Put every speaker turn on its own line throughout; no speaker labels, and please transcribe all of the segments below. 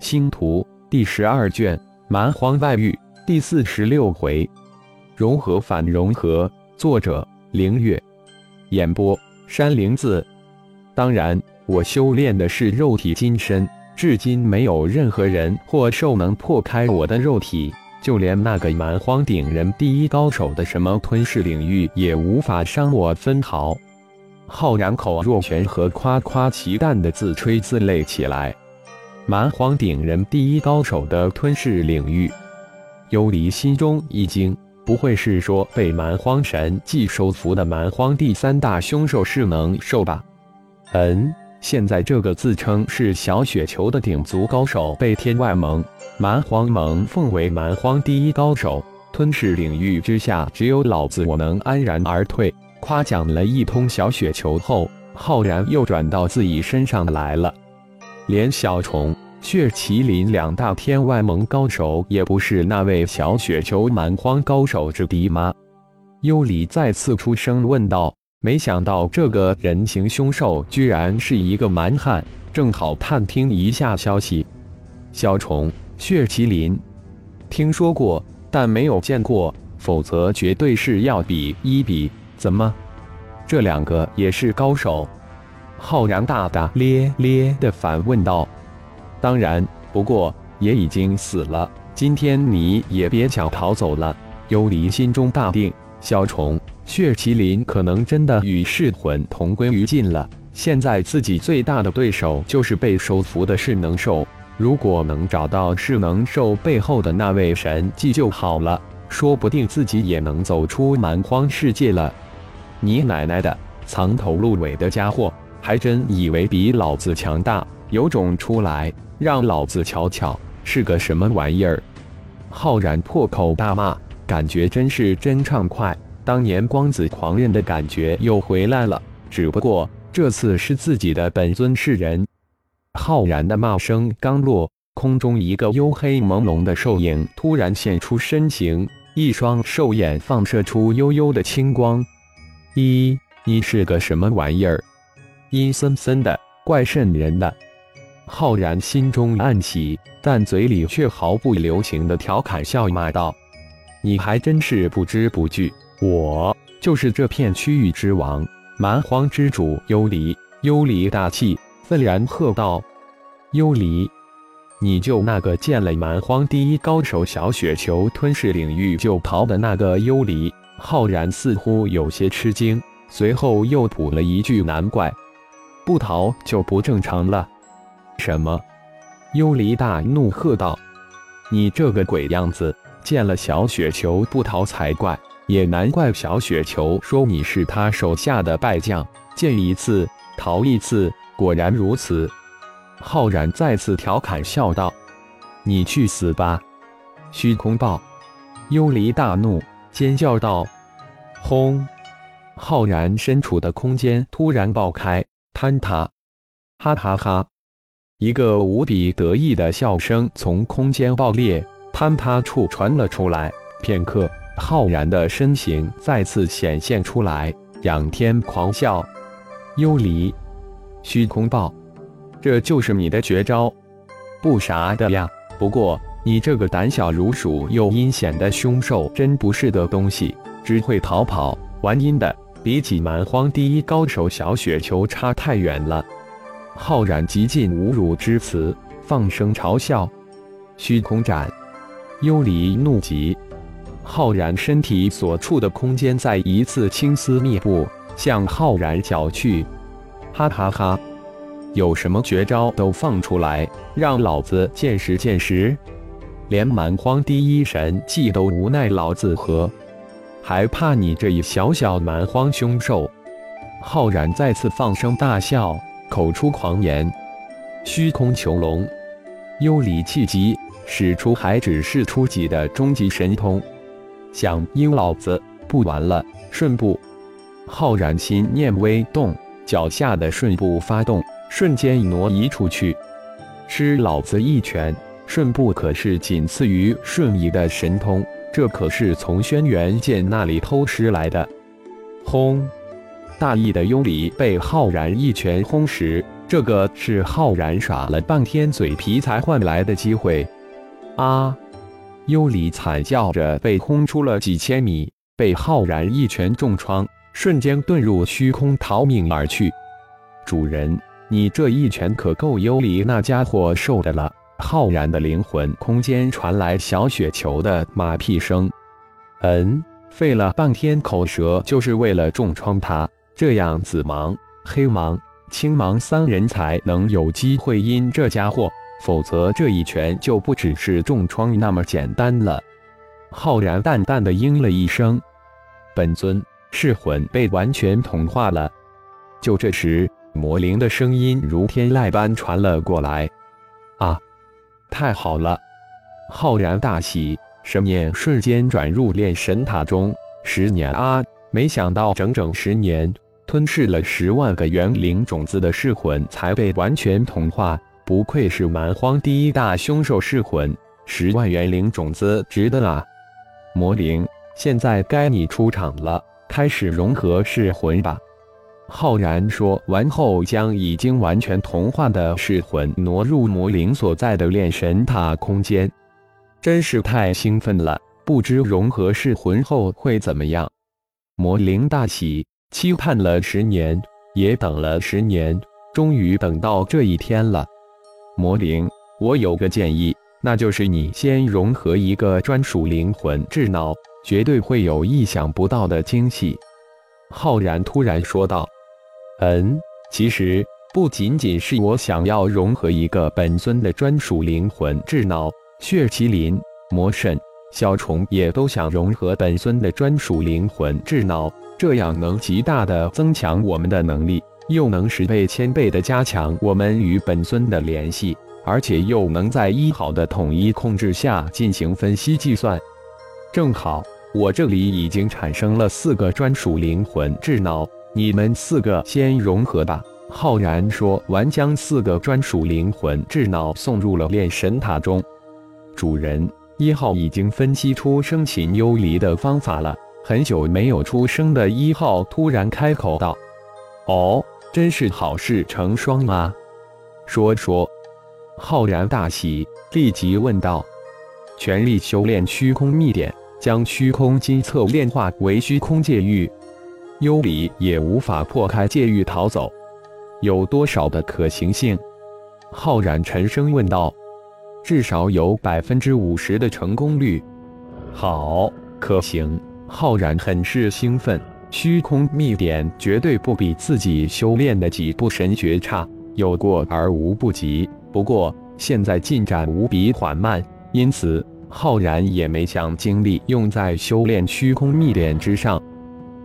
星图第十二卷蛮荒外域第四十六回，融合反融合。作者：凌月。演播：山灵子。当然，我修炼的是肉体金身，至今没有任何人或兽能破开我的肉体，就连那个蛮荒顶人第一高手的什么吞噬领域也无法伤我分毫。浩然口若悬河、夸夸其谈的自吹自擂起来。蛮荒顶人第一高手的吞噬领域，幽离心中一惊，不会是说被蛮荒神祭收服的蛮荒第三大凶兽是能兽吧？嗯，现在这个自称是小雪球的顶族高手被天外盟、蛮荒盟奉为蛮荒第一高手，吞噬领域之下，只有老子我能安然而退。夸奖了一通小雪球后，浩然又转到自己身上来了。连小虫、血麒麟两大天外盟高手也不是那位小雪球蛮荒高手之敌吗？幽里再次出声问道。没想到这个人形凶兽居然是一个蛮汉，正好探听一下消息。小虫、血麒麟，听说过，但没有见过，否则绝对是要比一比。怎么，这两个也是高手？浩然大大咧咧的反问道：“当然，不过也已经死了。今天你也别想逃走了。”幽离心中大定，小虫、血麒麟可能真的与噬魂同归于尽了。现在自己最大的对手就是被收服的噬能兽。如果能找到噬能兽背后的那位神迹就好了，说不定自己也能走出蛮荒世界了。你奶奶的，藏头露尾的家伙！还真以为比老子强大，有种出来让老子瞧瞧是个什么玩意儿！浩然破口大骂，感觉真是真畅快，当年光子狂人的感觉又回来了。只不过这次是自己的本尊是人。浩然的骂声刚落，空中一个黝黑朦胧的兽影突然现出身形，一双兽眼放射出幽幽的青光。一，你是个什么玩意儿？阴森森的，怪瘆人的。浩然心中暗喜，但嘴里却毫不留情的调侃笑骂道：“你还真是不知不惧，我就是这片区域之王，蛮荒之主幽离。”幽离大气，愤然喝道：“幽离，你就那个见了蛮荒第一高手小雪球吞噬领域就逃的那个幽离？”浩然似乎有些吃惊，随后又补了一句：“难怪。”不逃就不正常了？什么？幽离大怒喝道：“你这个鬼样子，见了小雪球不逃才怪！也难怪小雪球说你是他手下的败将，见一次逃一次，果然如此。”浩然再次调侃笑道：“你去死吧！”虚空爆！幽离大怒，尖叫道：“轰！”浩然身处的空间突然爆开。坍塌！哈哈哈！一个无比得意的笑声从空间爆裂坍塌处传了出来。片刻，浩然的身形再次显现出来，仰天狂笑。幽离，虚空爆，这就是你的绝招？不傻的呀！不过你这个胆小如鼠又阴险的凶兽，真不是的东西，只会逃跑玩阴的。比起蛮荒第一高手小雪球差太远了。浩然极尽侮辱之词，放声嘲笑。虚空斩！幽离怒极，浩然身体所处的空间再一次青丝密布，向浩然搅去。哈哈哈！有什么绝招都放出来，让老子见识见识。连蛮荒第一神技都无奈老子何？还怕你这一小小蛮荒凶兽？浩然再次放声大笑，口出狂言：“虚空囚笼！”幽离气急，使出还只是初级的终极神通，想阴老子不玩了！顺步，浩然心念微动，脚下的顺步发动，瞬间挪移出去，吃老子一拳！顺步可是仅次于瞬移的神通。这可是从轩辕剑那里偷师来的！轰！大意的幽离被浩然一拳轰时，这个是浩然耍了半天嘴皮才换来的机会。啊！幽离惨叫着被轰出了几千米，被浩然一拳重创，瞬间遁入虚空逃命而去。主人，你这一拳可够幽离那家伙受的了。浩然的灵魂空间传来小雪球的马屁声。嗯，费了半天口舌，就是为了重创他。这样紫芒、黑芒。青芒三人才能有机会阴这家伙，否则这一拳就不只是重创那么简单了。浩然淡淡的应了一声：“本尊噬魂被完全同化了。”就这时，魔灵的声音如天籁般传了过来：“啊，太好了！”浩然大喜，神念瞬间转入炼神塔中。十年啊，没想到整整十年。吞噬了十万个元灵种子的噬魂才被完全同化，不愧是蛮荒第一大凶兽噬魂，十万元灵种子值得啊！魔灵，现在该你出场了，开始融合噬魂吧。浩然说完后，将已经完全同化的噬魂挪入魔灵所在的炼神塔空间。真是太兴奋了，不知融合噬魂后会怎么样？魔灵大喜。期盼了十年，也等了十年，终于等到这一天了。魔灵，我有个建议，那就是你先融合一个专属灵魂智脑，绝对会有意想不到的惊喜。浩然突然说道：“嗯，其实不仅仅是我想要融合一个本尊的专属灵魂智脑，血麒麟、魔神、小虫也都想融合本尊的专属灵魂智脑。”这样能极大的增强我们的能力，又能十倍、千倍的加强我们与本尊的联系，而且又能在一好的统一控制下进行分析计算。正好，我这里已经产生了四个专属灵魂智脑，你们四个先融合吧。浩然说完，将四个专属灵魂智脑送入了炼神塔中。主人，一号已经分析出生擒幽离的方法了。很久没有出声的一号突然开口道：“哦，真是好事成双啊！”说说，浩然大喜，立即问道：“全力修炼虚空秘典，将虚空金册炼化为虚空界域，幽离也无法破开界域逃走，有多少的可行性？”浩然沉声问道：“至少有百分之五十的成功率。”好，可行。浩然很是兴奋，虚空秘典绝对不比自己修炼的几部神诀差，有过而无不及。不过现在进展无比缓慢，因此浩然也没将精力用在修炼虚空秘典之上。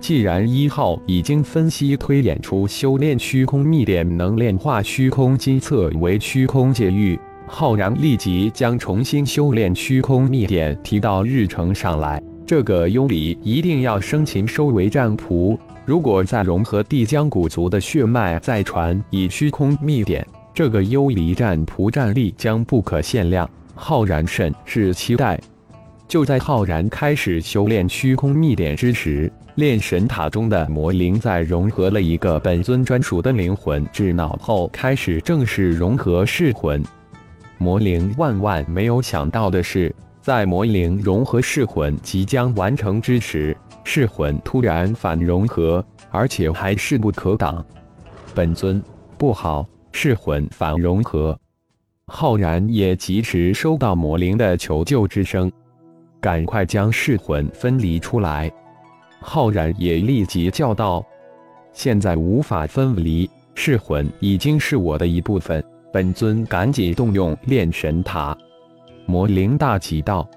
既然一号已经分析推演出修炼虚空秘典能炼化虚空金册为虚空界域，浩然立即将重新修炼虚空秘典提到日程上来。这个幽离一定要生擒收为战仆。如果再融合帝江古族的血脉，再传以虚空秘典，这个幽离战仆战力将不可限量。浩然甚是期待。就在浩然开始修炼虚空秘典之时，炼神塔中的魔灵在融合了一个本尊专属的灵魂智脑后，开始正式融合噬魂。魔灵万万没有想到的是。在魔灵融合噬魂即将完成之时，噬魂突然反融合，而且还势不可挡。本尊不好，噬魂反融合。浩然也及时收到魔灵的求救之声，赶快将噬魂分离出来。浩然也立即叫道：“现在无法分离，噬魂已经是我的一部分。本尊赶紧动用炼神塔。”魔灵大喜道：“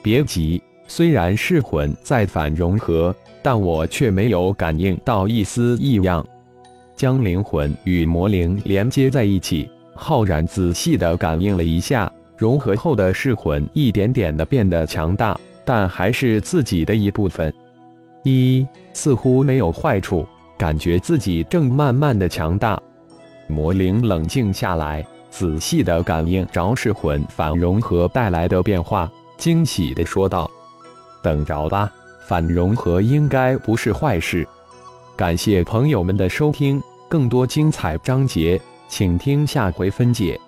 别急，虽然噬魂在反融合，但我却没有感应到一丝异样。将灵魂与魔灵连接在一起，浩然仔细的感应了一下，融合后的噬魂一点点的变得强大，但还是自己的一部分。一似乎没有坏处，感觉自己正慢慢的强大。”魔灵冷静下来。仔细地感应着噬魂反融合带来的变化，惊喜地说道：“等着吧，反融合应该不是坏事。”感谢朋友们的收听，更多精彩章节。请听下回分解。